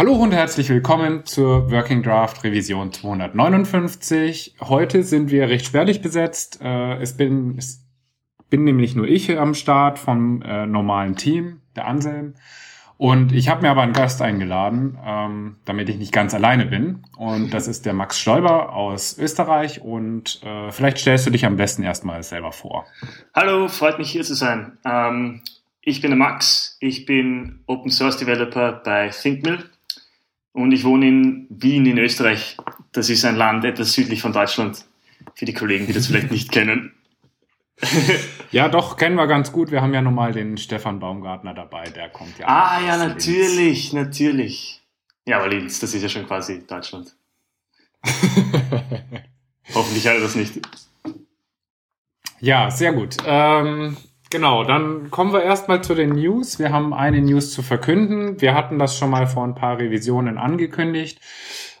Hallo und herzlich willkommen zur Working Draft Revision 259. Heute sind wir recht spärlich besetzt. Äh, es bin, es bin nämlich nur ich am Start vom äh, normalen Team, der Anselm. Und ich habe mir aber einen Gast eingeladen, ähm, damit ich nicht ganz alleine bin. Und das ist der Max Stoiber aus Österreich. Und äh, vielleicht stellst du dich am besten erstmal selber vor. Hallo, freut mich hier zu sein. Ähm, ich bin der Max. Ich bin Open Source Developer bei ThinkMill. Und ich wohne in Wien in Österreich. Das ist ein Land etwas südlich von Deutschland. Für die Kollegen, die das vielleicht nicht kennen. ja, doch, kennen wir ganz gut. Wir haben ja nochmal den Stefan Baumgartner dabei, der kommt ja. Ah, ja, natürlich, Linz. natürlich. Ja, aber Linz, das ist ja schon quasi Deutschland. Hoffentlich hat er das nicht. Ja, sehr gut. Ähm, genau, dann kommen wir erstmal zu den News. Wir haben eine News zu verkünden. Wir hatten das schon mal vor ein paar Revisionen angekündigt.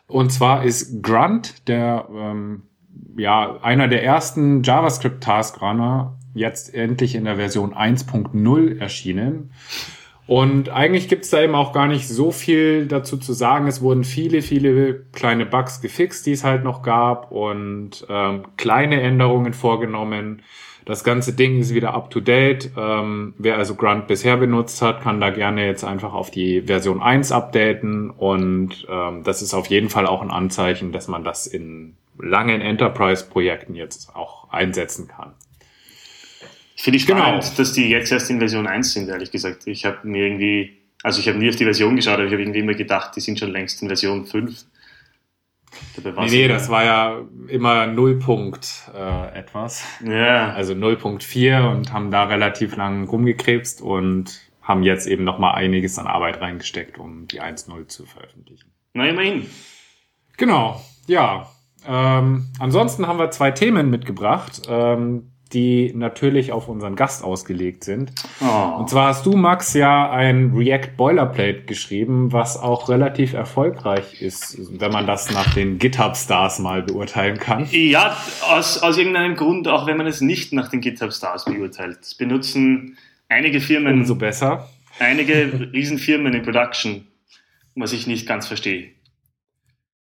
Und zwar ist Grunt, der ähm, ja, einer der ersten JavaScript Task Runner jetzt endlich in der Version 1.0 erschienen. Und eigentlich gibt's da eben auch gar nicht so viel dazu zu sagen. Es wurden viele, viele kleine Bugs gefixt, die es halt noch gab und ähm, kleine Änderungen vorgenommen. Das ganze Ding ist wieder up to date. Ähm, wer also Grunt bisher benutzt hat, kann da gerne jetzt einfach auf die Version 1 updaten und ähm, das ist auf jeden Fall auch ein Anzeichen, dass man das in langen Enterprise-Projekten jetzt auch einsetzen kann. Finde ich spannend, genau. dass die jetzt erst in Version 1 sind, ehrlich gesagt. Ich habe mir irgendwie, also ich habe nie auf die Version geschaut, aber ich habe irgendwie immer gedacht, die sind schon längst in Version 5. Nee, nee, das war ja immer Nullpunkt äh, etwas. Ja. Also 0.4 und haben da relativ lang rumgekrebst und haben jetzt eben nochmal einiges an Arbeit reingesteckt, um die 1.0 zu veröffentlichen. Na, immerhin. Genau, ja. Ähm, ansonsten haben wir zwei Themen mitgebracht, ähm, die natürlich auf unseren Gast ausgelegt sind. Oh. Und zwar hast du, Max, ja ein React Boilerplate geschrieben, was auch relativ erfolgreich ist, wenn man das nach den GitHub-Stars mal beurteilen kann. Ja, aus, aus irgendeinem Grund, auch wenn man es nicht nach den GitHub-Stars beurteilt. Das benutzen einige Firmen. Umso besser. Einige Riesenfirmen in Production, was ich nicht ganz verstehe.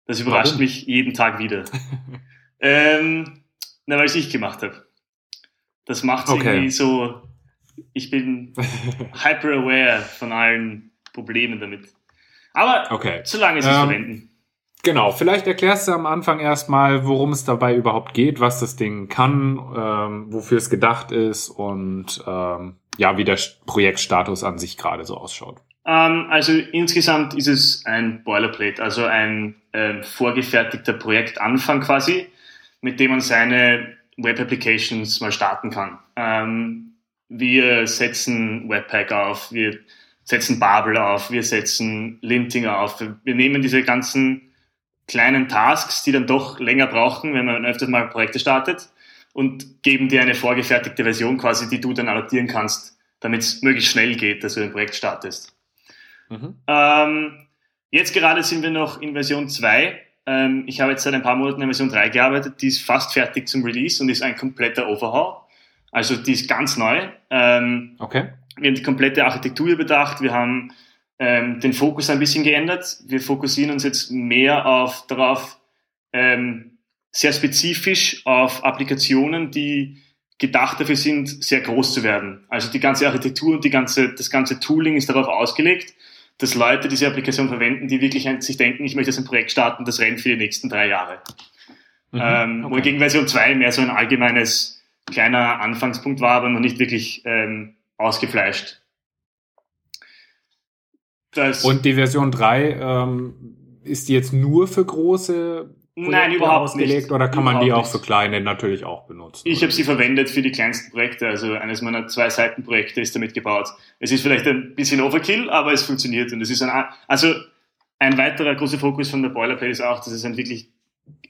Das überrascht Warum? mich jeden Tag wieder. ähm, na, weil es ich gemacht habe. Das macht okay. irgendwie so, ich bin hyper aware von allen Problemen damit. Aber okay. solange sie es ähm, verwenden. Genau, vielleicht erklärst du am Anfang erstmal, worum es dabei überhaupt geht, was das Ding kann, ähm, wofür es gedacht ist und ähm, ja, wie der Projektstatus an sich gerade so ausschaut. Ähm, also insgesamt ist es ein Boilerplate, also ein äh, vorgefertigter Projektanfang quasi, mit dem man seine Web Applications mal starten kann. Ähm, wir setzen Webpack auf, wir setzen Babel auf, wir setzen Linting auf. Wir nehmen diese ganzen kleinen Tasks, die dann doch länger brauchen, wenn man öfters mal Projekte startet, und geben dir eine vorgefertigte Version quasi, die du dann adaptieren kannst, damit es möglichst schnell geht, dass du ein Projekt startest. Mhm. Ähm, jetzt gerade sind wir noch in Version 2. Ähm, ich habe jetzt seit ein paar Monaten in Version 3 gearbeitet. Die ist fast fertig zum Release und ist ein kompletter Overhaul. Also die ist ganz neu. Ähm, okay. Wir haben die komplette Architektur überdacht. Wir haben ähm, den Fokus ein bisschen geändert. Wir fokussieren uns jetzt mehr auf darauf, ähm, sehr spezifisch auf Applikationen, die gedacht dafür sind, sehr groß zu werden. Also die ganze Architektur und die ganze, das ganze Tooling ist darauf ausgelegt, dass Leute diese Applikation verwenden, die wirklich sich denken, ich möchte jetzt ein Projekt starten, das rennt für die nächsten drei Jahre. Mhm, ähm, okay. Wohingegen Version 2 mehr so ein allgemeines kleiner Anfangspunkt war, aber noch nicht wirklich ähm, ausgefleischt. Das Und die Version 3 ähm, ist die jetzt nur für große Nein, überhaupt ausgelegt nicht. oder kann überhaupt man die auch nicht. für kleine natürlich auch benutzen? Ich habe sie verwendet für die kleinsten Projekte, also eines meiner zwei Seitenprojekte ist damit gebaut. Es ist vielleicht ein bisschen Overkill, aber es funktioniert und es ist ein, also ein weiterer großer Fokus von der Boilerplate ist auch, dass es ein wirklich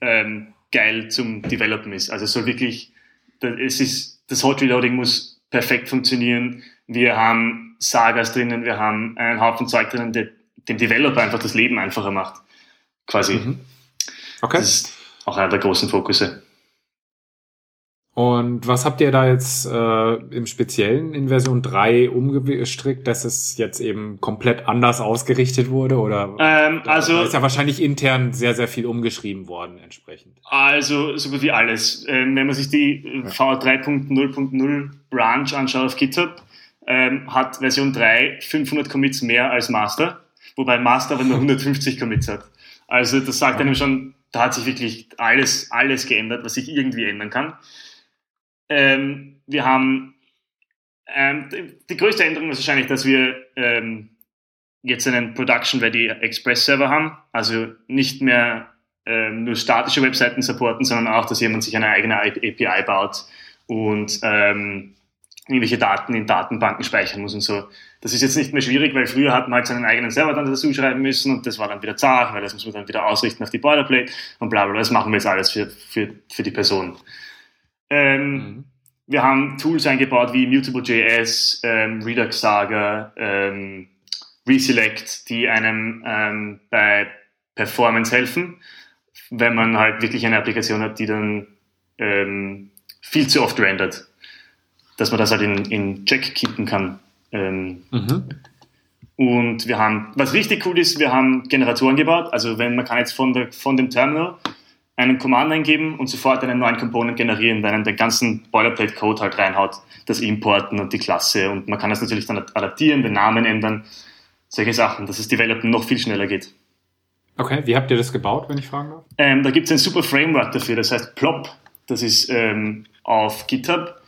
ähm, geil zum Developen ist. Also es soll wirklich, es ist, das Hot Reloading muss perfekt funktionieren. Wir haben Sagas drinnen, wir haben einen Haufen Zeug drinnen, der dem Developer einfach das Leben einfacher macht. Quasi. Mhm. Okay. Das ist auch einer der großen Fokusse. Und was habt ihr da jetzt äh, im Speziellen in Version 3 umgestrickt, dass es jetzt eben komplett anders ausgerichtet wurde? Oder ähm, da, also da ist ja wahrscheinlich intern sehr, sehr viel umgeschrieben worden entsprechend. Also so gut wie alles. Ähm, wenn man sich die ja. V3.0.0 Branch anschaut auf GitHub, ähm, hat Version 3 500 Commits mehr als Master, wobei Master aber nur 150 Commits hat. Also das sagt einem schon, da hat sich wirklich alles, alles geändert, was sich irgendwie ändern kann. Ähm, wir haben ähm, die größte Änderung ist wahrscheinlich, dass wir ähm, jetzt einen Production Ready Express Server haben, also nicht mehr ähm, nur statische Webseiten supporten, sondern auch, dass jemand sich eine eigene API baut und ähm, irgendwelche Daten in Datenbanken speichern muss und so. Das ist jetzt nicht mehr schwierig, weil früher hat man halt seinen eigenen Server dann dazu schreiben müssen und das war dann wieder zart, weil das muss man dann wieder ausrichten auf die Boilerplate und bla bla bla. Das machen wir jetzt alles für, für, für die Person. Ähm, mhm. Wir haben Tools eingebaut wie Mutable.js, ähm, Redux Saga, ähm, Reselect, die einem ähm, bei Performance helfen, wenn man halt wirklich eine Applikation hat, die dann ähm, viel zu oft rendert, dass man das halt in, in Check keepen kann. Ähm, mhm. Und wir haben, was richtig cool ist, wir haben Generatoren gebaut. Also wenn man kann jetzt von, der, von dem Terminal einen Command eingeben und sofort einen neuen Component generieren, weil man den ganzen Boilerplate-Code halt reinhaut, das Importen und die Klasse. Und man kann das natürlich dann adaptieren, den Namen ändern, solche Sachen, dass das Developen noch viel schneller geht. Okay, wie habt ihr das gebaut, wenn ich fragen darf? Ähm, da gibt es ein super Framework dafür, das heißt Plop. Das ist ähm, auf GitHub.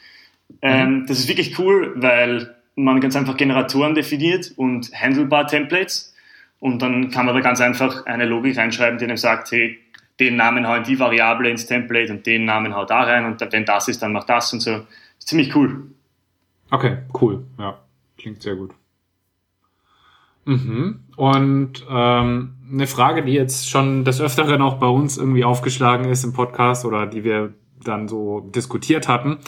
Ähm, mhm. Das ist wirklich cool, weil man ganz einfach Generatoren definiert und Handlebar-Templates. Und dann kann man da ganz einfach eine Logik reinschreiben, die einem sagt, hey, den Namen hau in die Variable ins Template und den Namen hau da rein und wenn das ist, dann mach das und so. Ist ziemlich cool. Okay, cool. Ja, klingt sehr gut. Mhm. Und ähm, eine Frage, die jetzt schon des Öfteren auch bei uns irgendwie aufgeschlagen ist im Podcast oder die wir dann so diskutiert hatten,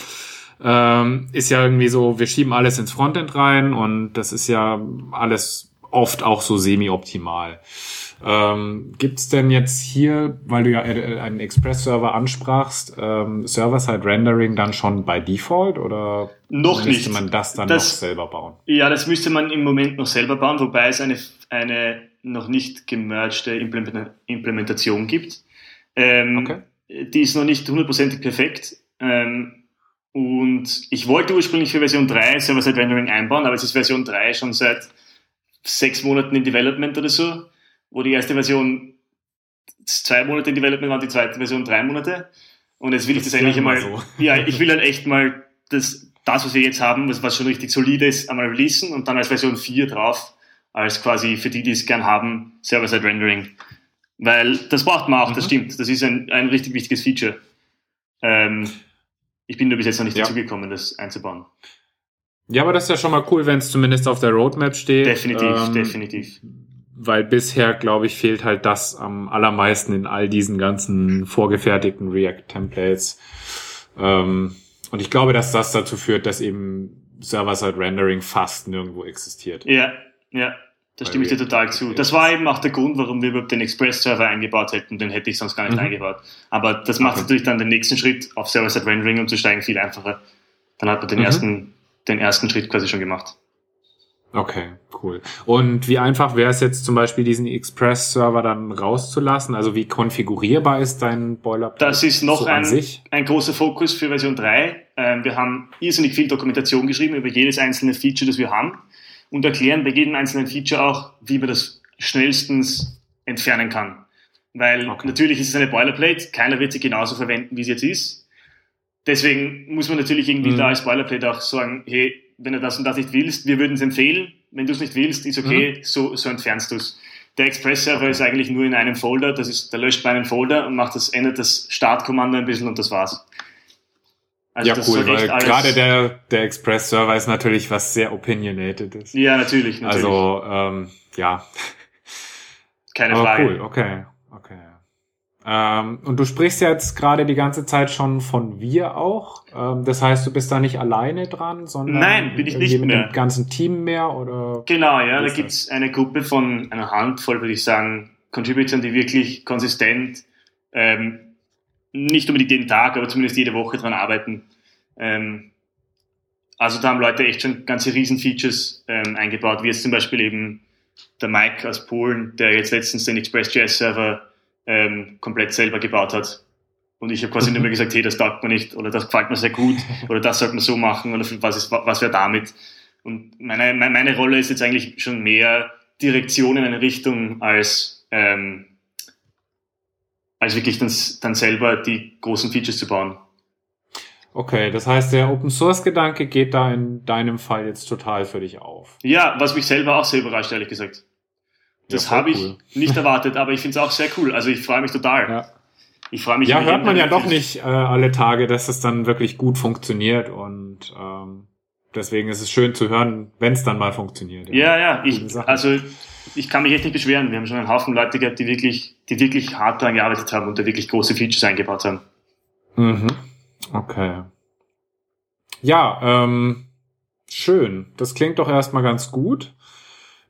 ähm, ist ja irgendwie so, wir schieben alles ins Frontend rein und das ist ja alles oft auch so semi-optimal. Ähm, Gibt denn jetzt hier, weil du ja einen Express-Server ansprachst, ähm, Server-Side-Rendering dann schon bei Default oder noch müsste nicht. man das dann das, noch selber bauen? Ja, das müsste man im Moment noch selber bauen, wobei es eine, eine noch nicht gemergte Implementation gibt. Ähm, okay. Die ist noch nicht hundertprozentig perfekt. Ähm, und ich wollte ursprünglich für Version 3 Server-Side-Rendering einbauen, aber es ist Version 3 schon seit sechs Monaten in Development oder so wo die erste Version zwei Monate in Development war, die zweite Version drei Monate. Und jetzt will ich das, das eigentlich einmal, so. ja, ich will halt echt mal das, das, was wir jetzt haben, was, was schon richtig solide ist, einmal releasen und dann als Version 4 drauf, als quasi für die, die es gern haben, Server-Side Rendering. Weil das braucht man auch, mhm. das stimmt. Das ist ein, ein richtig wichtiges Feature. Ähm, ich bin nur bis jetzt noch nicht ja. dazu gekommen, das einzubauen. Ja, aber das ist ja schon mal cool, wenn es zumindest auf der Roadmap steht. Definitiv, ähm, definitiv weil bisher, glaube ich, fehlt halt das am allermeisten in all diesen ganzen vorgefertigten React-Templates. Ähm, und ich glaube, dass das dazu führt, dass eben Server-Side-Rendering fast nirgendwo existiert. Ja, ja, da stimme ich dir total zu. Das war eben auch der Grund, warum wir überhaupt den Express-Server eingebaut hätten. Den hätte ich sonst gar nicht mhm. eingebaut. Aber das macht okay. natürlich dann den nächsten Schritt auf Server-Side-Rendering umzusteigen viel einfacher. Dann hat man den mhm. ersten, den ersten Schritt quasi schon gemacht. Okay, cool. Und wie einfach wäre es jetzt zum Beispiel, diesen Express-Server dann rauszulassen? Also wie konfigurierbar ist dein Boilerplate? Das ist noch so ein, ein großer Fokus für Version 3. Ähm, wir haben irrsinnig viel Dokumentation geschrieben über jedes einzelne Feature, das wir haben und erklären bei jedem einzelnen Feature auch, wie man das schnellstens entfernen kann. Weil okay. natürlich ist es eine Boilerplate, keiner wird sie genauso verwenden, wie sie jetzt ist. Deswegen muss man natürlich irgendwie mhm. da als Boilerplate auch sagen, hey, wenn du das und das nicht willst, wir würden es empfehlen. Wenn du es nicht willst, ist okay, mhm. so, so entfernst du es. Der Express-Server okay. ist eigentlich nur in einem Folder, das ist, der löscht man einen Folder und macht das, ändert das Startkommando ein bisschen und das war's. Also ja, cool, weil gerade der, der Express-Server ist natürlich was sehr opinionated ist. Ja, natürlich, natürlich. Also, ähm, ja. Keine Aber Frage. Cool, okay, okay. Ähm, und du sprichst jetzt gerade die ganze Zeit schon von wir auch. Ähm, das heißt, du bist da nicht alleine dran, sondern Nein, bin ich nicht mit mehr. dem ganzen Team mehr oder? Genau, ja, da gibt's eine Gruppe von einer Handvoll, würde ich sagen, Contributern, die wirklich konsistent ähm, nicht unbedingt jeden Tag, aber zumindest jede Woche dran arbeiten. Ähm, also da haben Leute echt schon ganze Riesen-Features ähm, eingebaut, wie jetzt zum Beispiel eben der Mike aus Polen, der jetzt letztens den Express.js-Server ähm, komplett selber gebaut hat. Und ich habe quasi nur mehr gesagt, hey, das taugt mir nicht oder das gefällt mir sehr gut oder das sollte man so machen oder was, ist, was wäre damit. Und meine, meine Rolle ist jetzt eigentlich schon mehr Direktion in eine Richtung als, ähm, als wirklich dann, dann selber die großen Features zu bauen. Okay, das heißt, der Open Source Gedanke geht da in deinem Fall jetzt total für dich auf. Ja, was mich selber auch sehr überrascht, ehrlich gesagt. Das ja, habe ich nicht erwartet, aber ich finde es auch sehr cool. Also ich freue mich total. Ja. Ich freue mich. Ja, hört man ja doch nicht äh, alle Tage, dass es dann wirklich gut funktioniert und ähm, deswegen ist es schön zu hören, wenn es dann mal funktioniert. Ja, ja, ja ich, also ich kann mich echt nicht beschweren. Wir haben schon einen Haufen Leute gehabt, die wirklich, die wirklich hart daran gearbeitet haben und da wirklich große Features eingebaut haben. Mhm. Okay. Ja, ähm, schön. Das klingt doch erstmal ganz gut.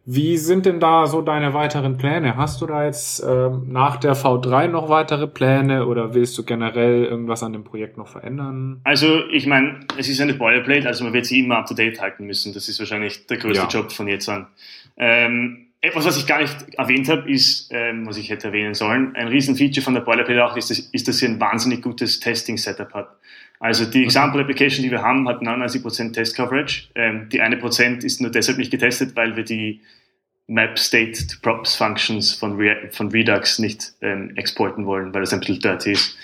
Wie sind denn da so deine weiteren Pläne? Hast du da jetzt ähm, nach der V3 noch weitere Pläne oder willst du generell irgendwas an dem Projekt noch verändern? Also ich meine, es ist eine Boilerplate, also man wird sie immer up-to-date halten müssen. Das ist wahrscheinlich der größte ja. Job von jetzt an. Ähm, etwas, was ich gar nicht erwähnt habe, ist, ähm, was ich hätte erwähnen sollen, ein Riesenfeature von der Boilerplate auch ist, dass, ist, dass sie ein wahnsinnig gutes Testing-Setup hat. Also die Example Application, die wir haben, hat 99% Test Coverage. Ähm, die eine Prozent ist nur deshalb nicht getestet, weil wir die Map State to Props Functions von, Re von Redux nicht ähm, exporten wollen, weil das ein bisschen dirty ist.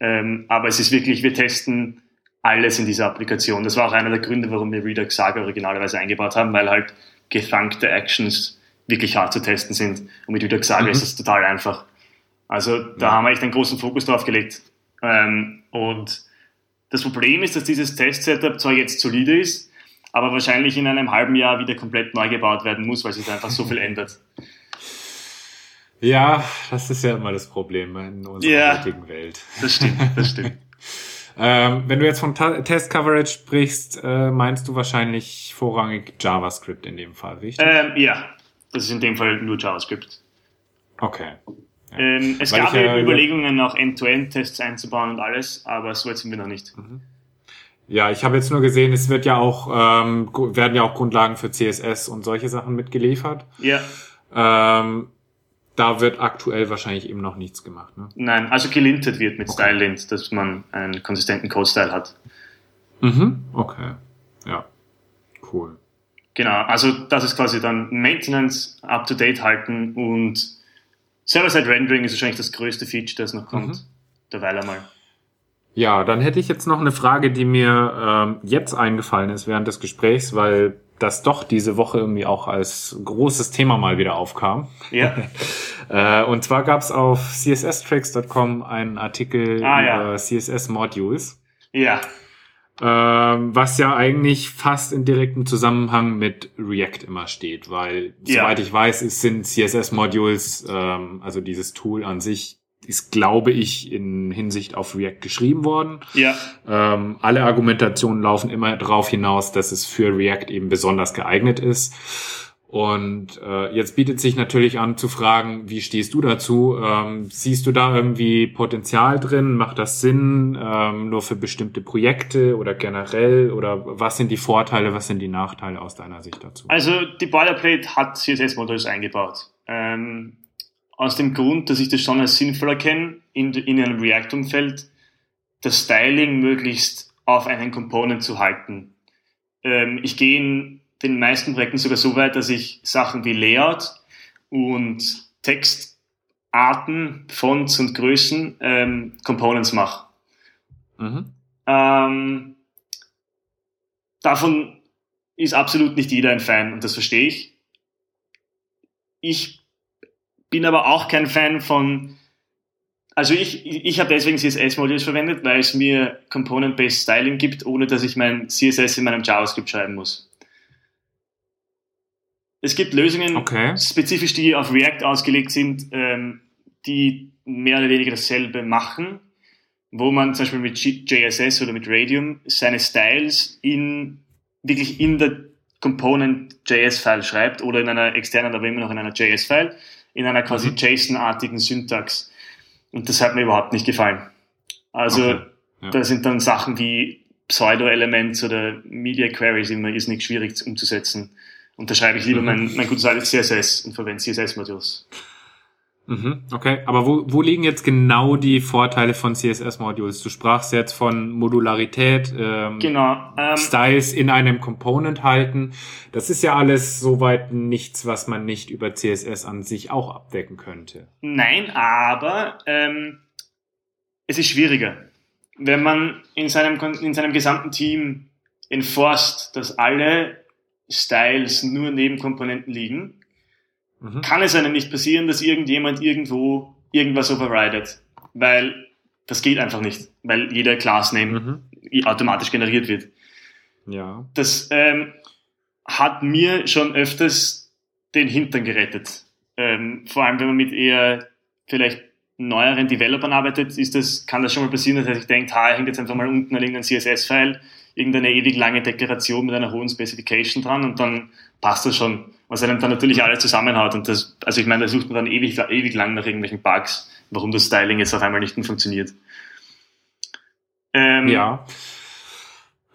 Ähm, aber es ist wirklich, wir testen alles in dieser Applikation. Das war auch einer der Gründe, warum wir Redux Saga originalerweise eingebaut haben, weil halt gethunkte Actions wirklich hart zu testen sind. Und mit Saga mhm. ist es total einfach. Also da ja. haben wir echt einen großen Fokus drauf gelegt. Ähm, und das Problem ist, dass dieses Test-Setup zwar jetzt solide ist, aber wahrscheinlich in einem halben Jahr wieder komplett neu gebaut werden muss, weil sich einfach so viel ändert. Ja, das ist ja immer das Problem in unserer ja, heutigen Welt. Das stimmt, das stimmt. ähm, wenn du jetzt von Test-Coverage sprichst, äh, meinst du wahrscheinlich vorrangig JavaScript in dem Fall, richtig? Ähm, ja, das ist in dem Fall nur JavaScript. Okay. Ähm, es Weil gab ja Überlegungen, auch End-to-End-Tests einzubauen und alles, aber so weit sind wir noch nicht. Mhm. Ja, ich habe jetzt nur gesehen, es wird ja auch ähm, werden ja auch Grundlagen für CSS und solche Sachen mitgeliefert. Ja. Ähm, da wird aktuell wahrscheinlich eben noch nichts gemacht. Ne? Nein, also gelintet wird mit okay. StyleLint, dass man einen konsistenten Code-Style hat. Mhm. Okay. Ja. Cool. Genau, also das ist quasi dann Maintenance up to date halten und Server-Side-Rendering ist wahrscheinlich das größte Feature, das noch kommt. Mhm. Derweil einmal. Ja, dann hätte ich jetzt noch eine Frage, die mir ähm, jetzt eingefallen ist während des Gesprächs, weil das doch diese Woche irgendwie auch als großes Thema mal wieder aufkam. Ja. äh, und zwar gab es auf csstricks.com einen Artikel ah, ja. über CSS-Modules. Ja. Ähm, was ja eigentlich fast in direktem Zusammenhang mit React immer steht, weil ja. soweit ich weiß, es sind CSS-Modules, ähm, also dieses Tool an sich ist, glaube ich, in Hinsicht auf React geschrieben worden. Ja. Ähm, alle Argumentationen laufen immer darauf hinaus, dass es für React eben besonders geeignet ist. Und äh, jetzt bietet sich natürlich an zu fragen, wie stehst du dazu? Ähm, siehst du da irgendwie Potenzial drin? Macht das Sinn ähm, nur für bestimmte Projekte oder generell? Oder was sind die Vorteile, was sind die Nachteile aus deiner Sicht dazu? Also die Boilerplate hat CSS-Modules eingebaut. Ähm, aus dem Grund, dass ich das schon als sinnvoll erkenne, in, in einem React-Umfeld das Styling möglichst auf einen Component zu halten. Ähm, ich gehe in den meisten Projekten sogar so weit, dass ich Sachen wie Layout und Textarten, Fonts und Größen ähm, Components mache. Mhm. Ähm, davon ist absolut nicht jeder ein Fan und das verstehe ich. Ich bin aber auch kein Fan von, also ich, ich habe deswegen CSS-Modules verwendet, weil es mir Component-Based Styling gibt, ohne dass ich mein CSS in meinem JavaScript schreiben muss. Es gibt Lösungen, okay. spezifisch die auf React ausgelegt sind, ähm, die mehr oder weniger dasselbe machen, wo man zum Beispiel mit JSS oder mit Radium seine Styles in, wirklich in der Component JS-File schreibt oder in einer externen, aber immer noch in einer JS-File, in einer quasi mhm. JSON-artigen Syntax. Und das hat mir überhaupt nicht gefallen. Also Okay, ja. da sind dann Sachen wie Pseudo-Elements oder Media Queries immer irrsinnig schwierig umzusetzen. Und da schreibe ich lieber Mhm. mein, mein gutes altes CSS und verwende CSS-Modules. Mhm, okay, aber wo, wo liegen jetzt genau die Vorteile von CSS-Modules? Du sprachst jetzt von Modularität, ähm, Genau. Ähm, Styles in einem Component halten. Das ist ja alles soweit nichts, was man nicht über CSS an sich auch abdecken könnte. Nein, aber ähm, es ist schwieriger. Wenn man in seinem, in seinem gesamten Team enforced, dass alle Styles nur neben Komponenten liegen, Mhm. kann es einem nicht passieren, dass irgendjemand irgendwo irgendwas overridet. Weil das geht einfach nicht, weil jeder Class Name Mhm. automatisch generiert wird. Ja. Das ähm, hat mir schon öfters den Hintern gerettet. Ähm, vor allem, wenn man mit eher vielleicht neueren Developern arbeitet, ist das, kann das schon mal passieren, dass sich denkt, ha, er hängt jetzt einfach mal unten an irgendein CSS-File, irgendeine ewig lange Deklaration mit einer hohen Specification dran und dann passt das schon. Was einem dann natürlich alles zusammenhaut und das, also ich meine, da sucht man dann ewig, ewig lang nach irgendwelchen Bugs, warum das Styling jetzt auf einmal nicht mehr funktioniert. Ähm, Ja.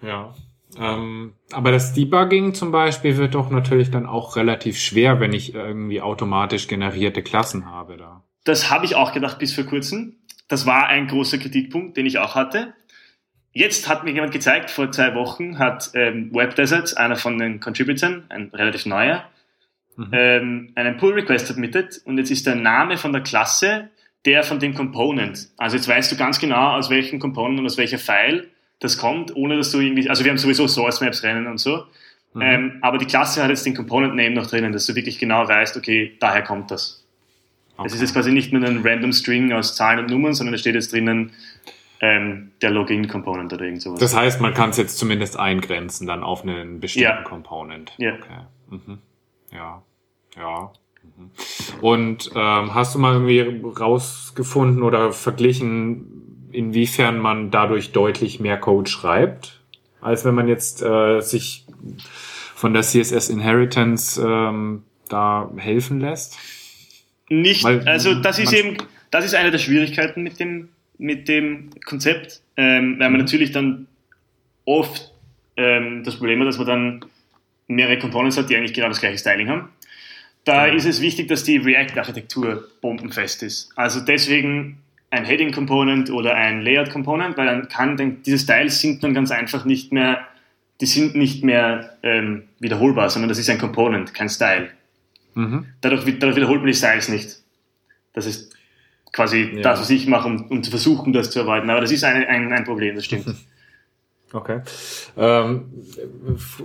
Ja. Ähm, aber das Debugging zum Beispiel wird doch natürlich dann auch relativ schwer, wenn ich irgendwie automatisch generierte Klassen habe da. Das habe ich auch gedacht bis vor kurzem. Das war ein großer Kritikpunkt, den ich auch hatte. Jetzt hat mir jemand gezeigt, vor zwei Wochen hat ähm, WebDeserts, einer von den Contributern, ein relativ neuer, Mhm. ähm, einen Pull Request submitted und jetzt ist der Name von der Klasse der von dem Component. Also jetzt weißt du ganz genau, aus welchem Component und aus welcher File das kommt, ohne dass du irgendwie, also wir haben sowieso Source Maps rennen und so, Mhm. ähm, aber die Klasse hat jetzt den Component Name noch drinnen, dass du wirklich genau weißt, okay, daher kommt das. Es ist jetzt quasi nicht nur ein random String aus Zahlen und Nummern, sondern da steht jetzt drinnen ähm, der Login-Component oder irgend sowas. Das heißt, man kann es jetzt zumindest eingrenzen dann auf einen bestimmten Ja. Component. Ja. Okay. Mhm. Ja. Ja. Mhm. Und ähm, hast du mal irgendwie rausgefunden oder verglichen, inwiefern man dadurch deutlich mehr Code schreibt, als wenn man jetzt äh, sich von der CSS Inheritance ähm, da helfen lässt? Nicht, Weil also das ist eben, das ist eine der Schwierigkeiten mit dem, mit dem Konzept, ähm, weil man Mhm. natürlich dann oft ähm, das Problem hat, dass man dann mehrere Components hat, die eigentlich genau das gleiche Styling haben. Da Mhm. ist es wichtig, dass die React-Architektur bombenfest ist. Also deswegen ein Heading-Component oder ein Layout-Component, weil dann kann dann, diese Styles sind dann ganz einfach nicht mehr, die sind nicht mehr ähm, wiederholbar, sondern das ist ein Component, kein Style Mhm. dadurch, dadurch wiederholt man die Styles nicht. Das ist quasi Ja. das, was ich mache, um, um zu versuchen, das zu erweitern. Aber das ist ein, ein, ein Problem, das stimmt. Okay. Ähm,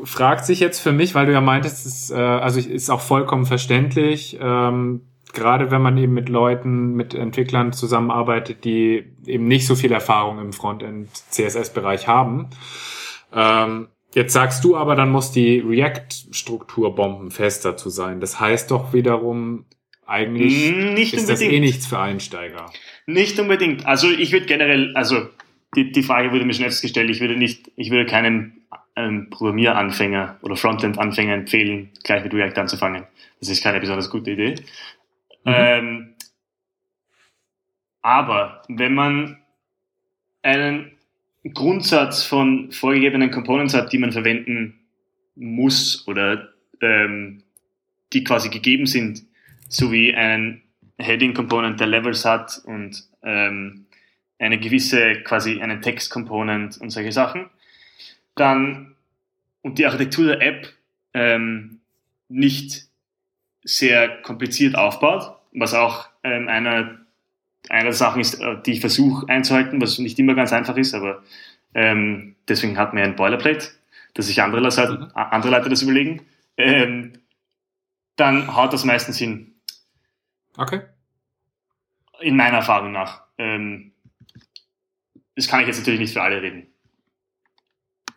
fragt sich jetzt für mich, weil du ja meintest, es ist, äh, also ist auch vollkommen verständlich, ähm, gerade wenn man eben mit Leuten, mit Entwicklern zusammenarbeitet, die eben nicht so viel Erfahrung im Frontend-CSS-Bereich haben. Ähm, jetzt sagst du aber, dann muss die React-Struktur bombenfester zu sein. Das heißt doch wiederum, eigentlich Mm, nicht ist das eh unbedingt. nichts für Einsteiger. Nicht unbedingt. Also ich würde generell, also die, die Frage wurde mir schon öfters gestellt, ich würde nicht, ich würde keinem ähm, Programmieranfänger oder Frontend-Anfänger empfehlen, gleich mit React anzufangen. Das ist keine besonders gute Idee. Mhm. Ähm, aber wenn man einen Grundsatz von vorgegebenen Components hat, die man verwenden muss oder ähm, die quasi gegeben sind, sowie einen Heading Component, der Levels hat und ähm, eine gewisse quasi einen Text Component und solche Sachen, dann und die Architektur der App ähm, nicht sehr kompliziert aufbaut, was auch ähm, einer einer der Sachen ist, äh, die ich versuche einzuhalten, was nicht immer ganz einfach ist, aber ähm, deswegen hat man ja ein Boilerplate, dass sich andere, Leute- Mhm. andere Leute das überlegen, ähm, dann haut das meistens hin, Okay. in meiner Erfahrung nach. Ähm, das kann ich jetzt natürlich nicht für alle reden.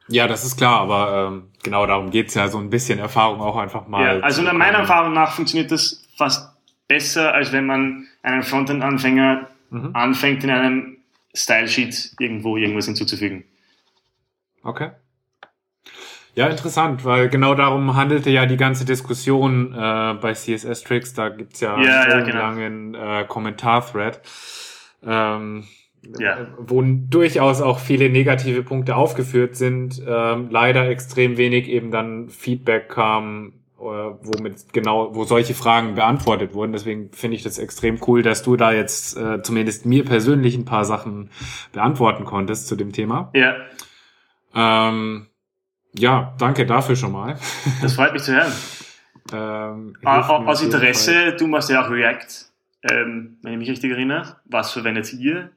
Ja, das ist klar, aber ähm, genau darum geht's ja, so ein bisschen Erfahrung auch einfach mal. Ja, also nach meiner. Erfahrung nach funktioniert das fast besser, als wenn man einen Frontend-Anfänger Mhm. anfängt, in einem Style-Sheet irgendwo irgendwas hinzuzufügen. Okay. Ja, interessant, weil genau darum handelte ja die ganze Diskussion äh, bei CSS Tricks. Da gibt's ja, Ja, ja, einen genau. langen äh, Kommentar-Thread. Ähm, Ja. äh, wo durchaus auch viele negative Punkte aufgeführt sind, ähm, leider extrem wenig eben dann Feedback kam, äh, womit genau, wo solche Fragen beantwortet wurden. Deswegen finde ich das extrem cool, dass du da jetzt äh, zumindest mir persönlich ein paar Sachen beantworten konntest zu dem Thema. Ja, Ähm, ja, danke dafür schon mal. das freut mich zu hören. Ähm, Ah, mir Aus jeden Fall. Interesse, du machst ja auch React, ähm, wenn ich mich richtig erinnere. Was verwendet ihr?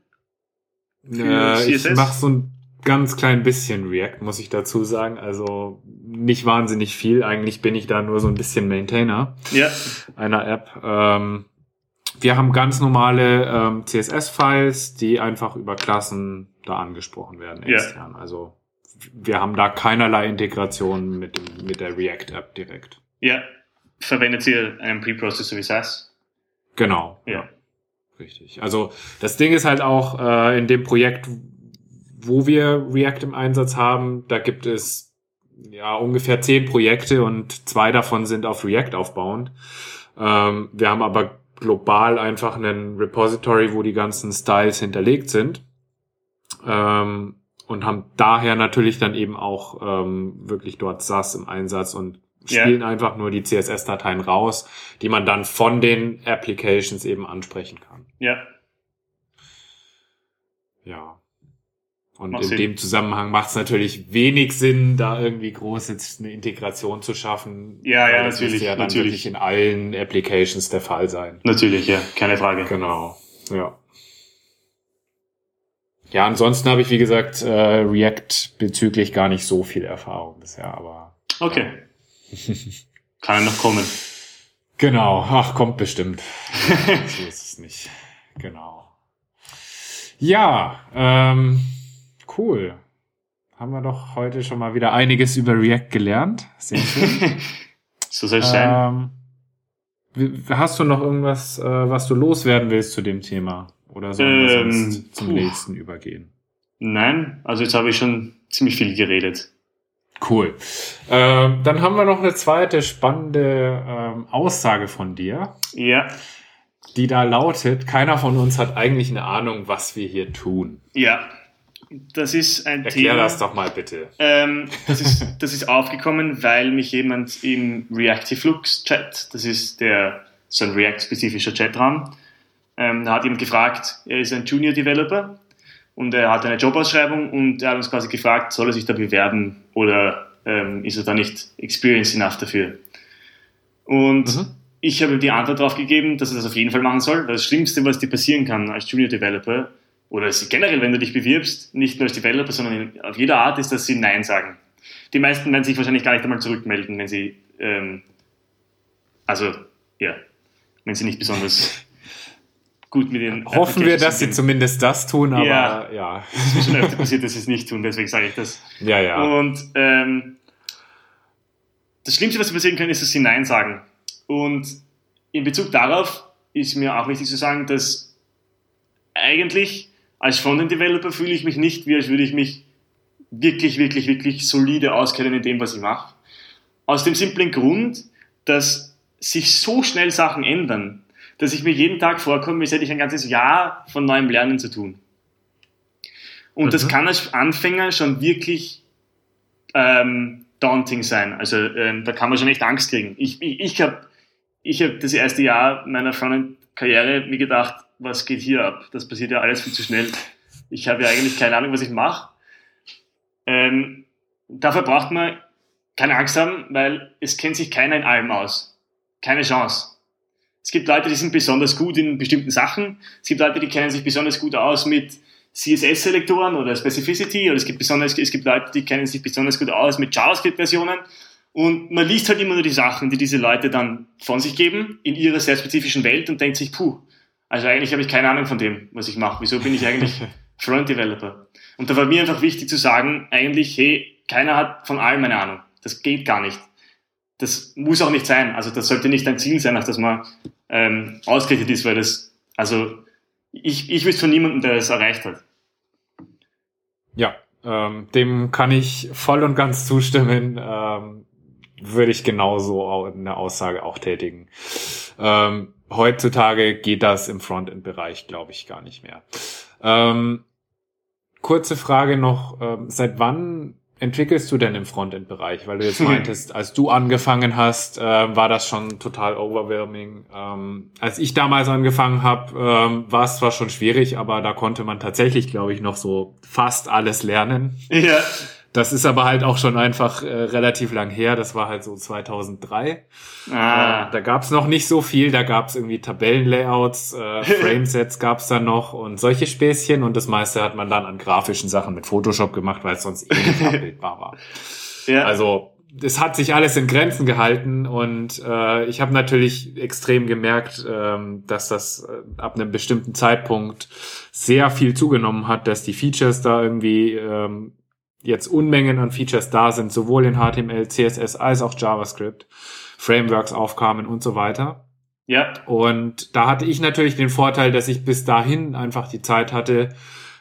Äh, ich mache so ein ganz klein bisschen React, muss ich dazu sagen. Also nicht wahnsinnig viel. Eigentlich bin ich da nur so ein bisschen Maintainer Ja, einer App. Ähm, wir haben ganz normale ähm, CSS-Files, die einfach über Klassen da angesprochen werden Ja. extern. Also wir haben da keinerlei Integration mit, dem, mit der React-App direkt. ja. Verwendet ihr einen Preprocessor wie SAS? Genau. Ja. Richtig. Also das Ding ist halt auch äh, in dem Projekt, wo wir React im Einsatz haben, da gibt es ja ungefähr zehn Projekte und zwei davon sind auf React aufbauend. Ähm, wir haben aber global einfach einen Repository, wo die ganzen Styles hinterlegt sind. Ähm, und haben daher natürlich dann eben auch ähm, wirklich dort SAS im Einsatz und spielen einfach nur die CSS-Dateien raus, die man dann von den Applications eben ansprechen kann. Ja, Ja. Und Macht in Sinn. dem Zusammenhang macht es natürlich wenig Sinn, da irgendwie groß jetzt eine Integration zu schaffen. Ja, ja, das natürlich, müsste ja dann natürlich. wirklich in allen Applications der Fall sein. natürlich, ja, keine Frage. Genau. Ja. Ja, ansonsten habe ich, wie gesagt, äh, React bezüglich gar nicht so viel Erfahrung bisher, aber Okay. Kann ja noch kommen. genau, ach, kommt bestimmt. so ist es nicht. Genau. Ja, ähm, cool. Haben wir doch heute schon mal wieder einiges über React gelernt. Sehr schön. So soll es sein. ähm, hast du noch irgendwas, äh, was du loswerden willst zu dem Thema? Oder sollen wir Ähm, sonst zum puh. nächsten übergehen? Nein, also jetzt habe ich schon ziemlich viel geredet. Cool. Ähm, dann haben wir noch eine zweite spannende ähm, Aussage von dir, Ja, die da lautet, keiner von uns hat eigentlich eine Ahnung, was wir hier tun. ja. Das ist ein Erklär Thema. das doch mal bitte. Ähm, das, ist, das ist aufgekommen, weil mich jemand im Reactive Flux Chat, das ist der so ein React-spezifischer Chatraum, ähm, da hat jemand gefragt, er ist ein Junior Developer und er hat eine Jobausschreibung und er hat uns quasi gefragt, soll er sich da bewerben oder ähm, ist er da nicht experienced enough dafür? Und Mhm. ich habe ihm die Antwort darauf gegeben, dass er das auf jeden Fall machen soll, weil das Schlimmste, was dir passieren kann als Junior Developer oder generell, wenn du dich bewirbst, nicht nur als Developer, sondern auf jeder Art, ist, dass sie Nein sagen. Die meisten werden sich wahrscheinlich gar nicht einmal zurückmelden, wenn sie, ähm, also, ja, wenn sie nicht besonders gut mit den Hoffen wir, dass sie zumindest das tun, aber Ja. ja. Es ist schon öfter passiert, dass sie es nicht tun, deswegen sage ich das. Ja, ja. Und ähm, das Schlimmste, was passieren kann, ist, dass sie Nein sagen. Und in Bezug darauf ist mir auch wichtig zu sagen, dass eigentlich als Frontend-Developer fühle ich mich nicht, wie als würde ich mich wirklich, wirklich, wirklich solide auskennen in dem, was ich mache. Aus dem simplen Grund, dass sich so schnell Sachen ändern, dass ich mir jeden Tag vorkomme, als hätte ich ein ganzes Jahr von neuem Lernen zu tun. Und das Mhm. kann als Anfänger schon wirklich ähm, daunting sein. Also ähm, da kann man schon echt Angst kriegen. Ich, ich, ich habe ich hab das erste Jahr meiner Frontend-Karriere mir gedacht, was geht hier ab? Das passiert ja alles viel zu schnell. Ich habe ja eigentlich keine Ahnung, was ich mache. Ähm, dafür braucht man keine Angst haben, weil es kennt sich keiner in allem aus. Keine Chance. Es gibt Leute, die sind besonders gut in bestimmten Sachen. Es gibt Leute, die kennen sich besonders gut aus mit CSS-Selektoren oder Specificity. Oder es gibt, besonders, es gibt Leute, die kennen sich besonders gut aus mit JavaScript-Versionen. Und man liest halt immer nur die Sachen, die diese Leute dann von sich geben in ihrer sehr spezifischen Welt und denkt sich, puh, also eigentlich habe ich keine Ahnung von dem, was ich mache. Wieso bin ich eigentlich Front-Developer? Und da war mir einfach wichtig zu sagen, eigentlich, hey, keiner hat von allem eine Ahnung. Das geht gar nicht. Das muss auch nicht sein. Also das sollte nicht ein Ziel sein, auf das man ähm, ausgerichtet ist, weil das, also ich, ich wüsste von niemandem, der es erreicht hat. Ja, ähm, dem kann ich voll und ganz zustimmen. Ähm, würde ich genauso au- eine Aussage auch tätigen. Ähm, heutzutage geht das im Frontend-Bereich, glaube ich, gar nicht mehr. Ähm, kurze Frage noch, äh, seit wann entwickelst du denn im Frontend-Bereich? Weil du jetzt meintest, als du angefangen hast, äh, war das schon total overwhelming. Ähm, als ich damals angefangen habe, ähm, war es zwar schon schwierig, aber da konnte man tatsächlich, glaube ich, noch so fast alles lernen. Ja. Das ist aber halt auch schon einfach äh, relativ lang her. Das war halt so 2003. Ah. Äh, da gab's noch nicht so viel. Da gab's irgendwie Tabellenlayouts, äh, Framesets gab's dann noch und solche Späßchen. Und das meiste hat man dann an grafischen Sachen mit Photoshop gemacht, weil es sonst eh nicht abbildbar war. Ja. Also es hat sich alles in Grenzen gehalten und äh, ich habe natürlich extrem gemerkt, ähm, dass das äh, ab einem bestimmten Zeitpunkt sehr viel zugenommen hat, dass die Features da irgendwie ähm, jetzt Unmengen an Features da sind, sowohl in HTML, CSS als auch JavaScript, Frameworks aufkamen und so weiter. ja. Und da hatte ich natürlich den Vorteil, dass ich bis dahin einfach die Zeit hatte,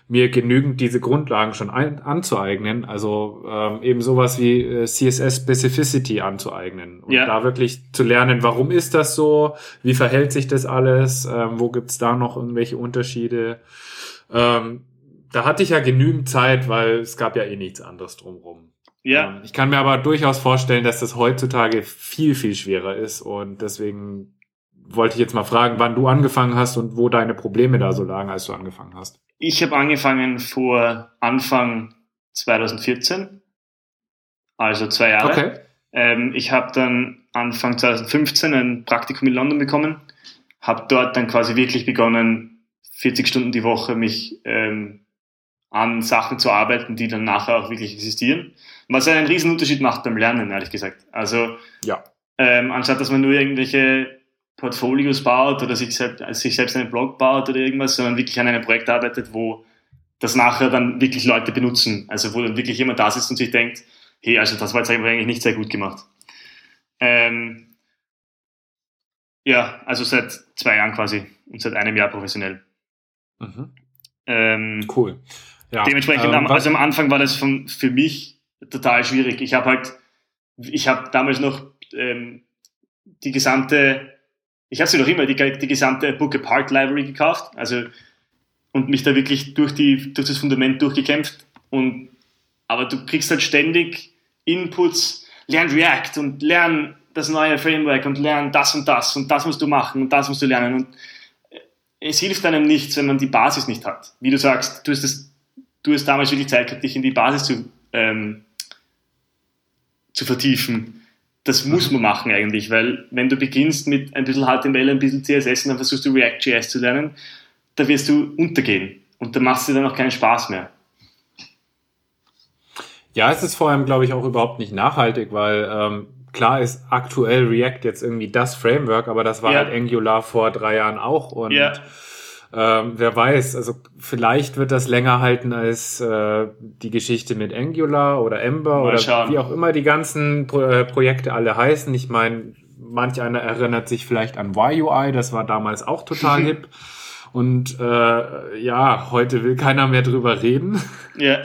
mir genügend diese Grundlagen schon ein, anzueignen, also ähm, eben sowas wie äh, CSS Specificity anzueignen und Ja. da wirklich zu lernen, warum ist das so, wie verhält sich das alles, ähm, wo gibt's da noch irgendwelche Unterschiede. Ähm, da hatte ich ja genügend Zeit, weil es gab ja eh nichts anderes drumrum. Ja. Ähm, Ich kann mir aber durchaus vorstellen, dass das heutzutage viel, viel schwerer ist und deswegen wollte ich jetzt mal fragen, wann du angefangen hast und wo deine Probleme da so lagen, als du angefangen hast. Ich habe angefangen vor Anfang 2014, also zwei Jahre. Ähm, ich habe dann Anfang 2015 ein Praktikum in London bekommen, habe dort dann quasi wirklich begonnen, 40 Stunden die Woche mich ähm, an Sachen zu arbeiten, die dann nachher auch wirklich existieren. Was einen riesen Unterschied macht beim Lernen, ehrlich gesagt. Also Ja. ähm, anstatt dass man nur irgendwelche Portfolios baut oder sich selbst, also sich selbst einen Blog baut oder irgendwas, sondern wirklich an einem Projekt arbeitet, wo das nachher dann wirklich Leute benutzen. Also wo dann wirklich jemand da sitzt und sich denkt, hey, also das war jetzt eigentlich nicht sehr gut gemacht. Ähm, ja, also seit zwei Jahren quasi und seit einem Jahr professionell. Mhm. Ähm, Cool. Ja. Dementsprechend, ähm, also am Anfang war das von, für mich total schwierig. Ich habe halt, ich habe damals noch ähm, die gesamte, ich habe sie noch immer, die, die gesamte Book Apart Library gekauft, also und mich da wirklich durch, die, durch das Fundament durchgekämpft. Und, aber du kriegst halt ständig Inputs, lern React und lern das neue Framework und lern das und das und das musst du machen und das musst du lernen. Und es hilft einem nichts, wenn man die Basis nicht hat. Wie du sagst, du hast, das, du hast damals wirklich Zeit gehabt, dich in die Basis zu, ähm, zu vertiefen. Das muss man machen eigentlich, weil wenn du beginnst mit ein bisschen HTML, ein bisschen CSS und dann versuchst du React.js zu lernen, da wirst du untergehen und da machst du dann auch keinen Spaß mehr. Ja, es ist vor allem, glaube ich, auch überhaupt nicht nachhaltig, weil ähm, klar ist aktuell React jetzt irgendwie das Framework, aber das war Ja. halt Angular vor drei Jahren auch und Ja. Ähm, wer weiß, also vielleicht wird das länger halten als äh, die Geschichte mit Angular oder Ember Mal oder schauen. wie auch immer die ganzen Pro äh, Projekte alle heißen. Ich meine, manch einer erinnert sich vielleicht an YUI, das war damals auch total hip. Und äh, ja, heute will keiner mehr drüber reden. Ja,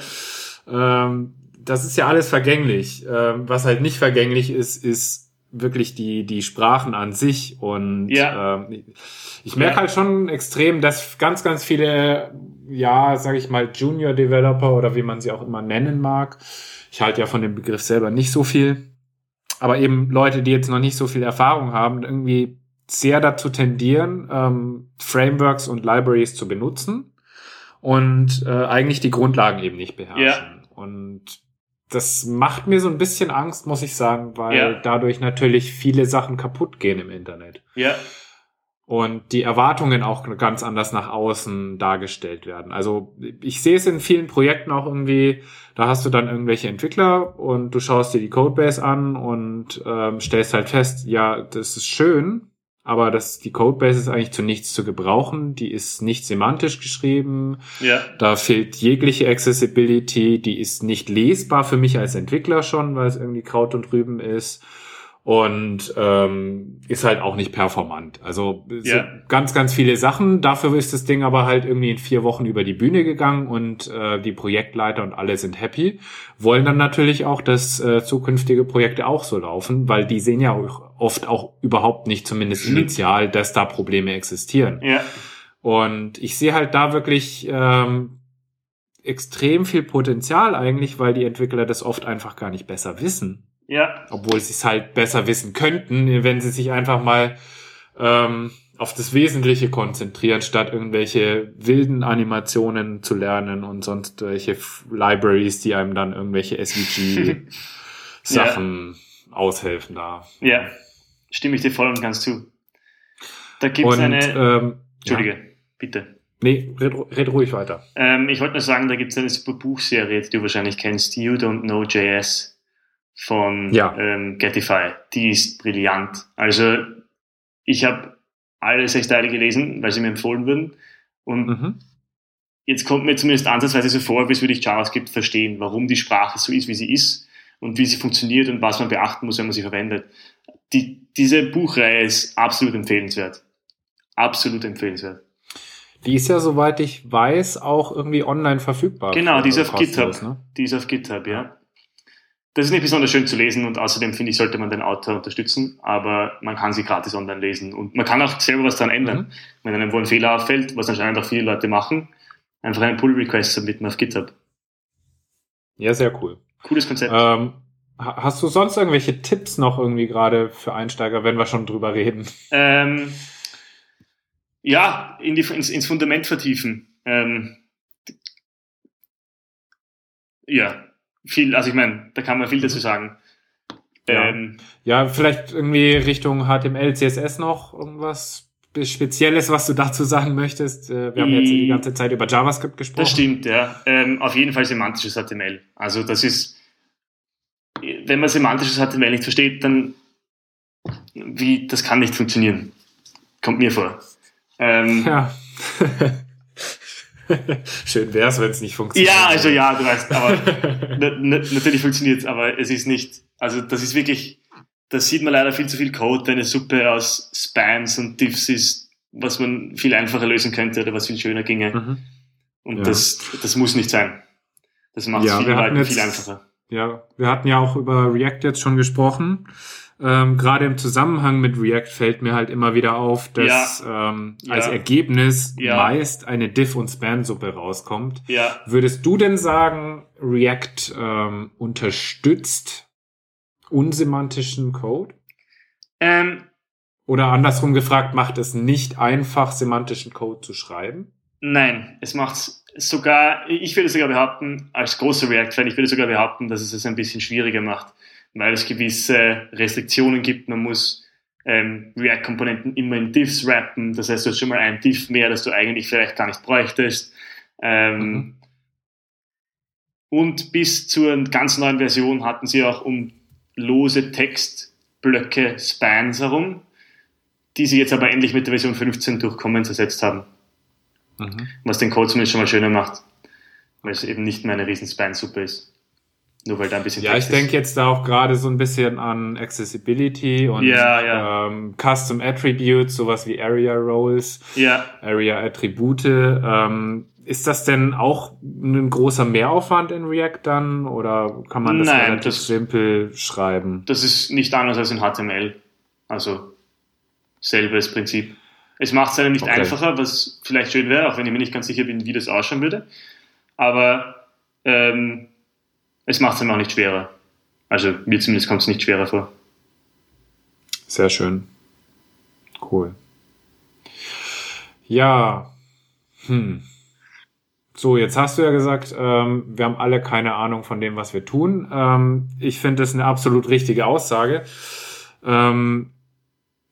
Ähm, das ist ja alles vergänglich. Ähm, was halt nicht vergänglich ist, ist wirklich die, die Sprachen an sich. Und Ja. ähm, ich merke Ja. halt schon extrem, dass ganz, ganz viele, ja, sage ich mal, Junior Developer oder wie man sie auch immer nennen mag. Ich halte ja von dem Begriff selber nicht so viel. Aber eben Leute, die jetzt noch nicht so viel Erfahrung haben, irgendwie sehr dazu tendieren, ähm, Frameworks und Libraries zu benutzen und äh, eigentlich die Grundlagen eben nicht beherrschen. Ja. Und das macht mir so ein bisschen Angst, muss ich sagen, weil Ja. dadurch natürlich viele Sachen kaputt gehen im Internet ja, und die Erwartungen auch ganz anders nach außen dargestellt werden. Also ich sehe es in vielen Projekten auch irgendwie, da hast du dann irgendwelche Entwickler und du schaust dir die Codebase an und ähm, stellst halt fest, ja, das ist schön, aber das, die Codebase ist eigentlich zu nichts zu gebrauchen, die ist nicht semantisch geschrieben, ja, da fehlt jegliche Accessibility, die ist nicht lesbar für mich als Entwickler schon, weil es irgendwie Kraut und Rüben ist und ähm, ist halt auch nicht performant. Also sind ganz, ganz viele Sachen. Dafür ist das Ding aber halt irgendwie in vier Wochen über die Bühne gegangen und äh, die Projektleiter und alle sind happy. Wollen dann natürlich auch, dass äh, zukünftige Projekte auch so laufen, weil die sehen ja auch oft auch überhaupt nicht, zumindest initial, dass da Probleme existieren. ja, Und ich sehe halt da wirklich ähm, extrem viel Potenzial eigentlich, weil die Entwickler das oft einfach gar nicht besser wissen. Ja. Obwohl sie es halt besser wissen könnten, wenn sie sich einfach mal ähm, auf das Wesentliche konzentrieren, statt irgendwelche wilden Animationen zu lernen und sonst welche Libraries, die einem dann irgendwelche SVG-Sachen ja. aushelfen da. Ja, stimme ich dir voll und ganz zu. Da gibt es eine. Ähm, Entschuldige, ja. bitte. Nee, red, red ruhig weiter. Ähm, ich wollte nur sagen, da gibt es eine super Buchserie, die du wahrscheinlich kennst, You Don't Know JS von ja. ähm, Getify. Die ist brillant. Also ich habe alle sechs Teile gelesen, weil sie mir empfohlen wurden. Und mhm. jetzt kommt mir zumindest ansatzweise so vor, als würde ich JavaScript verstehen, warum die Sprache so ist, wie sie ist und wie sie funktioniert und was man beachten muss, wenn man sie verwendet. Die, diese Buchreihe ist absolut empfehlenswert. Absolut empfehlenswert. Die ist ja, soweit ich weiß, auch irgendwie online verfügbar. Genau, die ist auf GitHub. Ne? Die ist auf GitHub, ja. Das ist nicht besonders schön zu lesen und außerdem finde ich, sollte man den Autor unterstützen, aber man kann sie gratis online lesen und man kann auch selber was daran ändern. Mhm. Wenn einem wo ein Fehler auffällt, was anscheinend auch viele Leute machen, einfach einen Pull-Request submitten auf GitHub. Ja, sehr cool. Cooles Konzept. Ähm, hast du sonst irgendwelche Tipps noch irgendwie gerade für Einsteiger, wenn wir schon drüber reden? Ähm, ja, in die, ins, ins Fundament vertiefen. Ähm, ja, viel, also ich meine, da kann man viel dazu mhm. sagen. Ja. Ähm, ja, vielleicht irgendwie Richtung HTML, CSS noch irgendwas Spezielles, was du dazu sagen möchtest? Äh, wir haben jetzt die ganze Zeit über JavaScript gesprochen. Das stimmt, ja. Ähm, auf jeden Fall semantisches HTML. Also das ist, wenn man semantisches HTML nicht versteht, dann wie, das kann nicht funktionieren. Kommt mir vor. Ähm, ja. Schön wäre es, wenn es nicht funktioniert. Ja, also ja, du weißt, aber natürlich funktioniert es, aber es ist nicht, also das ist wirklich, da sieht man leider viel zu viel Code, eine Suppe aus Spans und Diffs ist, was man viel einfacher lösen könnte oder was viel schöner ginge. Mhm. Und ja. das, das muss nicht sein. Das macht es ja, vielen Leuten viel einfacher. Ja, wir hatten ja auch über React jetzt schon gesprochen. Ähm, Gerade im Zusammenhang mit React fällt mir halt immer wieder auf, dass ja. ähm, als ja. Ergebnis ja. meist eine Diff- und Span-Suppe rauskommt. Ja. Würdest du denn sagen, React ähm, unterstützt unsemantischen Code? Ähm, Oder andersrum gefragt, macht es nicht einfach, semantischen Code zu schreiben? Nein, es macht sogar, ich würde sogar behaupten, als großer React-Fan, ich würde sogar behaupten, dass es es ein bisschen schwieriger macht weil es gewisse Restriktionen gibt. Man muss ähm, React-Komponenten immer in Diffs wrappen. Das heißt, du hast schon mal ein Diff mehr, das du eigentlich vielleicht gar nicht bräuchtest. Ähm, mhm. Und bis zur ganz neuen Version hatten sie auch um lose Textblöcke Spans herum, die sie jetzt aber endlich mit der Version 15 durch Comments ersetzt haben. Mhm. Was den Code zumindest schon mal schöner macht, weil es eben nicht mehr eine riesen Span-Suppe ist. Nur weil da ein bisschen. Ja, Text ich denke jetzt da auch gerade so ein bisschen an Accessibility und ja, ja. Ähm, Custom Attributes, sowas wie Area Roles, ja. Area Attribute. Ähm, ist das denn auch ein großer Mehraufwand in React dann oder kann man das Nein, relativ das, simpel schreiben? Das ist nicht anders als in HTML. Also selbes Prinzip. Es macht es einem nicht okay. einfacher, was vielleicht schön wäre, auch wenn ich mir nicht ganz sicher bin, wie das ausschauen würde. Aber ähm, es macht es einem auch nicht schwerer. Also mir zumindest kommt es nicht schwerer vor. Sehr schön. Cool. Ja. Hm. So, jetzt hast du ja gesagt, ähm, wir haben alle keine Ahnung von dem, was wir tun. Ähm, ich finde das eine absolut richtige Aussage. Ähm,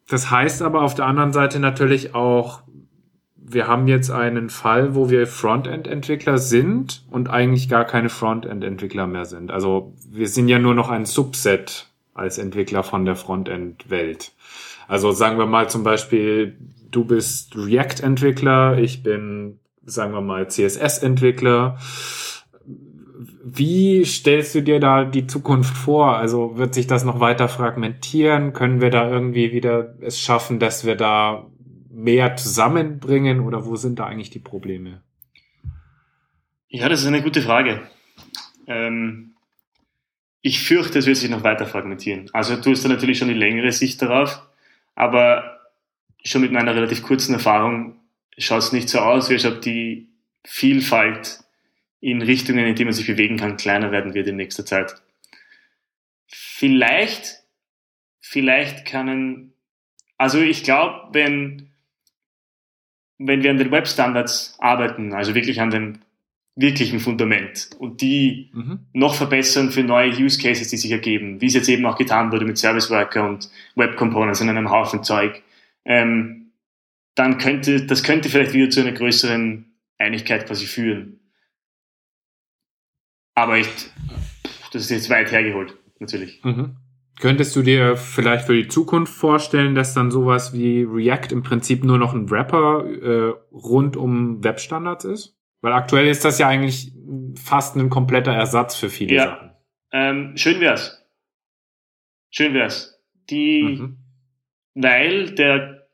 das heißt aber auf der anderen Seite natürlich auch, wir haben jetzt einen Fall, wo wir Frontend-Entwickler sind und eigentlich gar keine Frontend-Entwickler mehr sind. Also wir sind ja nur noch ein Subset als Entwickler von der Frontend-Welt. Also sagen wir mal zum Beispiel, du bist React-Entwickler, ich bin, sagen wir mal, CSS-Entwickler. Wie stellst du dir da die Zukunft vor? Also wird sich das noch weiter fragmentieren? Können wir da irgendwie wieder es schaffen, dass wir da mehr zusammenbringen oder wo sind da eigentlich die Probleme? Ja, das ist eine gute Frage. Ähm, ich fürchte, es wird sich noch weiter fragmentieren. Also du hast da natürlich schon die längere Sicht darauf, aber schon mit meiner relativ kurzen Erfahrung schaut es nicht so aus, als ob die Vielfalt in Richtungen, in die man sich bewegen kann, kleiner werden wird in nächster Zeit. Vielleicht, vielleicht können, also ich glaube, wenn, wenn wir an den Webstandards arbeiten, also wirklich an dem wirklichen Fundament und die mhm. noch verbessern für neue Use Cases, die sich ergeben, wie es jetzt eben auch getan wurde mit Service Worker und Web Components in einem Haufen Zeug, ähm, dann könnte, das könnte vielleicht wieder zu einer größeren Einigkeit quasi führen. Aber ich, das ist jetzt weit hergeholt, natürlich. Mhm. Könntest du dir vielleicht für die Zukunft vorstellen, dass dann sowas wie React im Prinzip nur noch ein Wrapper äh, rund um Webstandards ist? Weil aktuell ist das ja eigentlich fast ein kompletter Ersatz für viele ja. Sachen. Ähm, schön wär's. Schön wär's. Die, mhm. weil der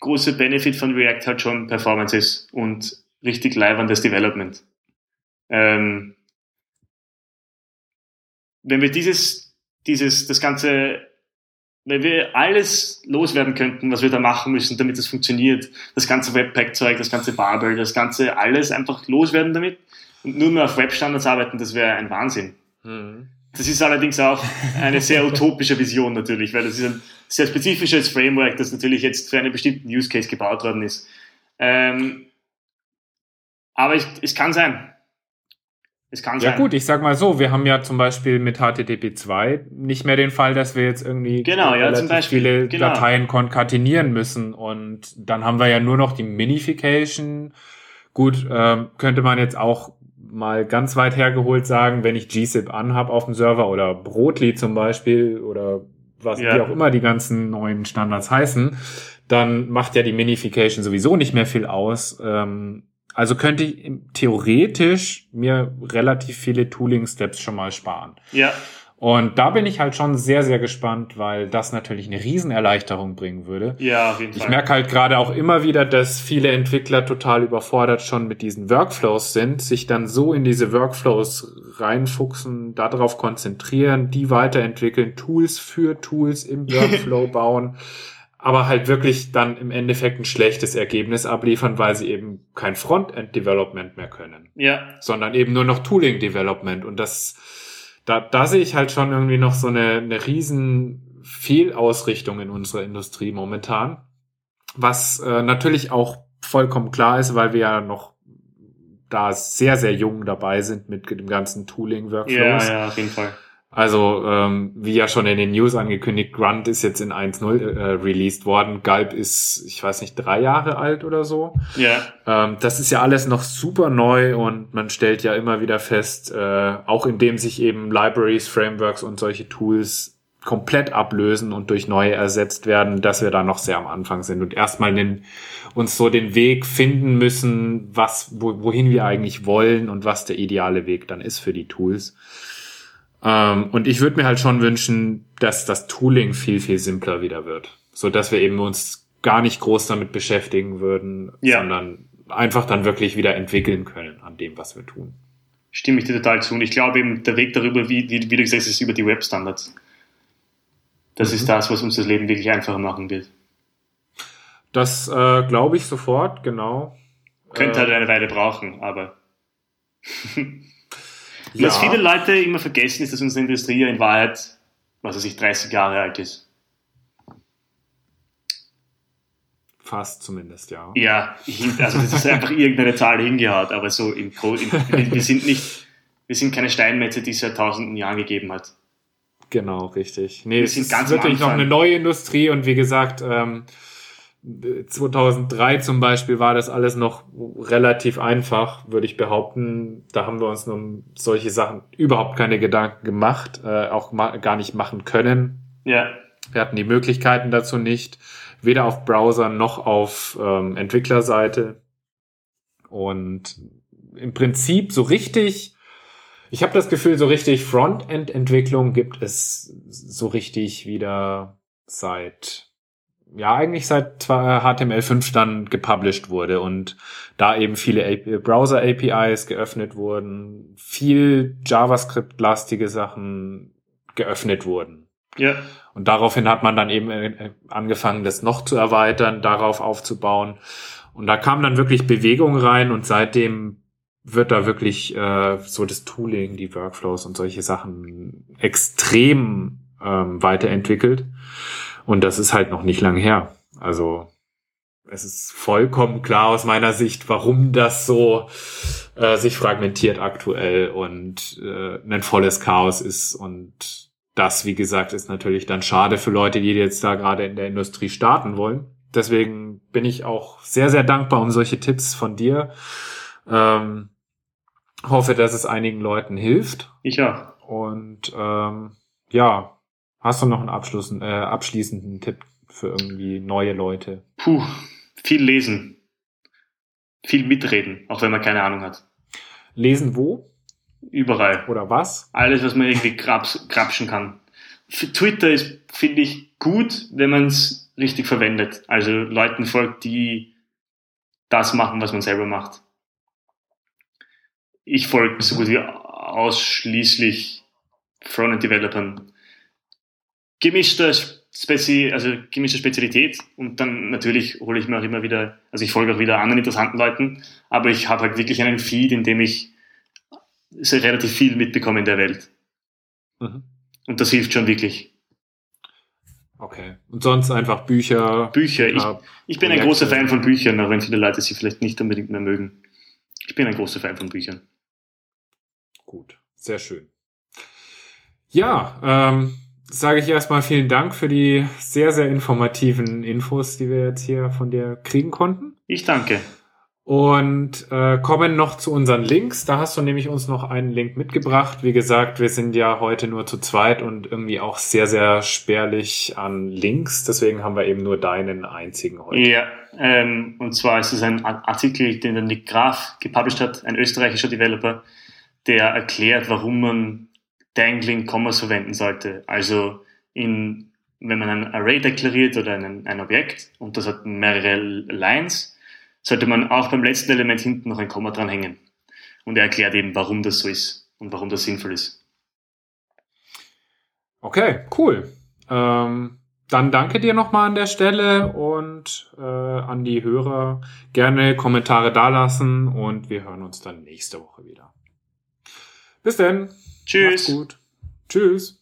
große Benefit von React halt schon Performance ist und richtig leibendes Development. Ähm, wenn wir dieses, dieses, das ganze, wenn wir alles loswerden könnten, was wir da machen müssen, damit es funktioniert, das ganze Webpack-Zeug, das ganze Barbel, das ganze alles einfach loswerden damit und nur mehr auf Webstandards arbeiten, das wäre ein Wahnsinn. Mhm. Das ist allerdings auch eine sehr utopische Vision natürlich, weil das ist ein sehr spezifisches Framework, das natürlich jetzt für einen bestimmten Use Case gebaut worden ist. Ähm, aber ich, es kann sein. Es kann ja sein. gut, ich sag mal so, wir haben ja zum Beispiel mit HTTP 2 nicht mehr den Fall, dass wir jetzt irgendwie genau, ja, zum Beispiel. viele genau. Dateien konkatenieren müssen und dann haben wir ja nur noch die Minification. Gut, ähm, könnte man jetzt auch mal ganz weit hergeholt sagen, wenn ich GZIP anhab auf dem Server oder Brotli zum Beispiel oder was ja. wie auch immer die ganzen neuen Standards heißen, dann macht ja die Minification sowieso nicht mehr viel aus. Ähm, also könnte ich theoretisch mir relativ viele Tooling-Steps schon mal sparen. Ja. Und da bin ich halt schon sehr, sehr gespannt, weil das natürlich eine Riesenerleichterung bringen würde. Ja, auf jeden Fall. Ich merke halt gerade auch immer wieder, dass viele Entwickler total überfordert schon mit diesen Workflows sind, sich dann so in diese Workflows reinfuchsen, darauf konzentrieren, die weiterentwickeln, Tools für Tools im Workflow bauen aber halt wirklich dann im Endeffekt ein schlechtes Ergebnis abliefern, weil sie eben kein Frontend-Development mehr können. Ja. Sondern eben nur noch Tooling-Development. Und das, da, da sehe ich halt schon irgendwie noch so eine, eine riesen Fehlausrichtung in unserer Industrie momentan. Was äh, natürlich auch vollkommen klar ist, weil wir ja noch da sehr, sehr jung dabei sind mit dem ganzen Tooling-Workflows. Ja, ja, auf jeden Fall. Also, ähm, wie ja schon in den News angekündigt, Grunt ist jetzt in 1.0 äh, released worden. Gulp ist, ich weiß nicht, drei Jahre alt oder so. Ja. Ähm, das ist ja alles noch super neu und man stellt ja immer wieder fest, äh, auch indem sich eben Libraries, Frameworks und solche Tools komplett ablösen und durch neue ersetzt werden, dass wir da noch sehr am Anfang sind und erstmal den, uns so den Weg finden müssen, was, wo, wohin wir eigentlich wollen und was der ideale Weg dann ist für die Tools. Ähm, und ich würde mir halt schon wünschen, dass das Tooling viel, viel simpler wieder wird. So dass wir eben uns gar nicht groß damit beschäftigen würden, ja. sondern einfach dann wirklich wieder entwickeln können an dem, was wir tun. Stimme ich dir total zu. Und ich glaube eben, der Weg darüber, wie, wie, wie du gesagt hast, ist über die Webstandards. Das mhm. ist das, was uns das Leben wirklich einfacher machen wird. Das äh, glaube ich sofort, genau. Könnte halt äh, eine Weile brauchen, aber Ja. Was viele Leute immer vergessen, ist, dass unsere Industrie ja in Wahrheit, was weiß ich, 30 Jahre alt ist. Fast zumindest, ja. Ja, also das ist einfach irgendeine Zahl hingehaut, aber so im, im wir sind nicht, wir sind keine Steinmetze, die es seit tausenden Jahren gegeben hat. Genau, richtig. Nee, wir es ist wirklich noch eine neue Industrie und wie gesagt, ähm, 2003 zum Beispiel war das alles noch relativ einfach, würde ich behaupten. Da haben wir uns um solche Sachen überhaupt keine Gedanken gemacht, äh, auch gar nicht machen können. Ja. Wir hatten die Möglichkeiten dazu nicht, weder auf Browser noch auf ähm, Entwicklerseite. Und im Prinzip so richtig, ich habe das Gefühl, so richtig Frontend-Entwicklung gibt es so richtig wieder seit ja eigentlich seit HTML5 dann gepublished wurde und da eben viele Browser-APIs geöffnet wurden, viel JavaScript-lastige Sachen geöffnet wurden. Ja. Und daraufhin hat man dann eben äh, angefangen, das noch zu erweitern, darauf aufzubauen. Und da kam dann wirklich Bewegung rein und seitdem wird da wirklich äh, so das Tooling, die Workflows und solche Sachen extrem ähm, weiterentwickelt. Und das ist halt noch nicht lang her. Also es ist vollkommen klar aus meiner Sicht, warum das so äh, sich fragmentiert aktuell und äh, ein volles Chaos ist. Und das, wie gesagt, ist natürlich dann schade für Leute, die jetzt da gerade in der Industrie starten wollen. Deswegen bin ich auch sehr, sehr dankbar um solche Tipps von dir. Ähm, hoffe, dass es einigen Leuten hilft. Ich auch. Und ähm, ja, hast du noch einen Abschluss, äh, abschließenden Tipp für irgendwie neue Leute? Puh, viel lesen. Viel mitreden, auch wenn man keine Ahnung hat. Lesen wo? Überall. Oder was? Alles, was man irgendwie grabs, grapschen kann. Für Twitter ist, finde ich, gut, wenn man es richtig verwendet. Also Leuten folgt, die das machen, was man selber macht. Ich folge so gut wie ausschließlich Frontend-Developern. Gemischter Spezi also gemischte Spezialität und dann natürlich hole ich mir auch immer wieder, also ich folge auch wieder anderen interessanten Leuten, aber ich habe halt wirklich einen Feed, in dem ich relativ viel mitbekomme in der Welt. Mhm. Und das hilft schon wirklich. Okay. Und sonst einfach Bücher. Bücher. Ich, ich bin ein großer Fan von Büchern, auch wenn viele Leute sie vielleicht nicht unbedingt mehr mögen. Ich bin ein großer Fan von Büchern. Gut, sehr schön. Ja, ähm, sage ich erstmal vielen Dank für die sehr, sehr informativen Infos, die wir jetzt hier von dir kriegen konnten. Ich danke. Und äh, kommen noch zu unseren Links. Da hast du nämlich uns noch einen Link mitgebracht. Wie gesagt, wir sind ja heute nur zu zweit und irgendwie auch sehr, sehr spärlich an Links. Deswegen haben wir eben nur deinen einzigen heute. Ja, ähm, und zwar ist es ein Artikel, den der Nick Graf gepublished hat, ein österreichischer Developer, der erklärt, warum man Dangling Commas verwenden sollte. Also in, wenn man ein Array deklariert oder ein, ein Objekt und das hat mehrere Lines, sollte man auch beim letzten Element hinten noch ein Komma dranhängen. Und er erklärt eben, warum das so ist und warum das sinnvoll ist. Okay, cool. Ähm, dann danke dir nochmal an der Stelle und äh, an die Hörer gerne Kommentare dalassen und wir hören uns dann nächste Woche wieder. Bis denn. Tschüss. Macht's gut. Tschüss.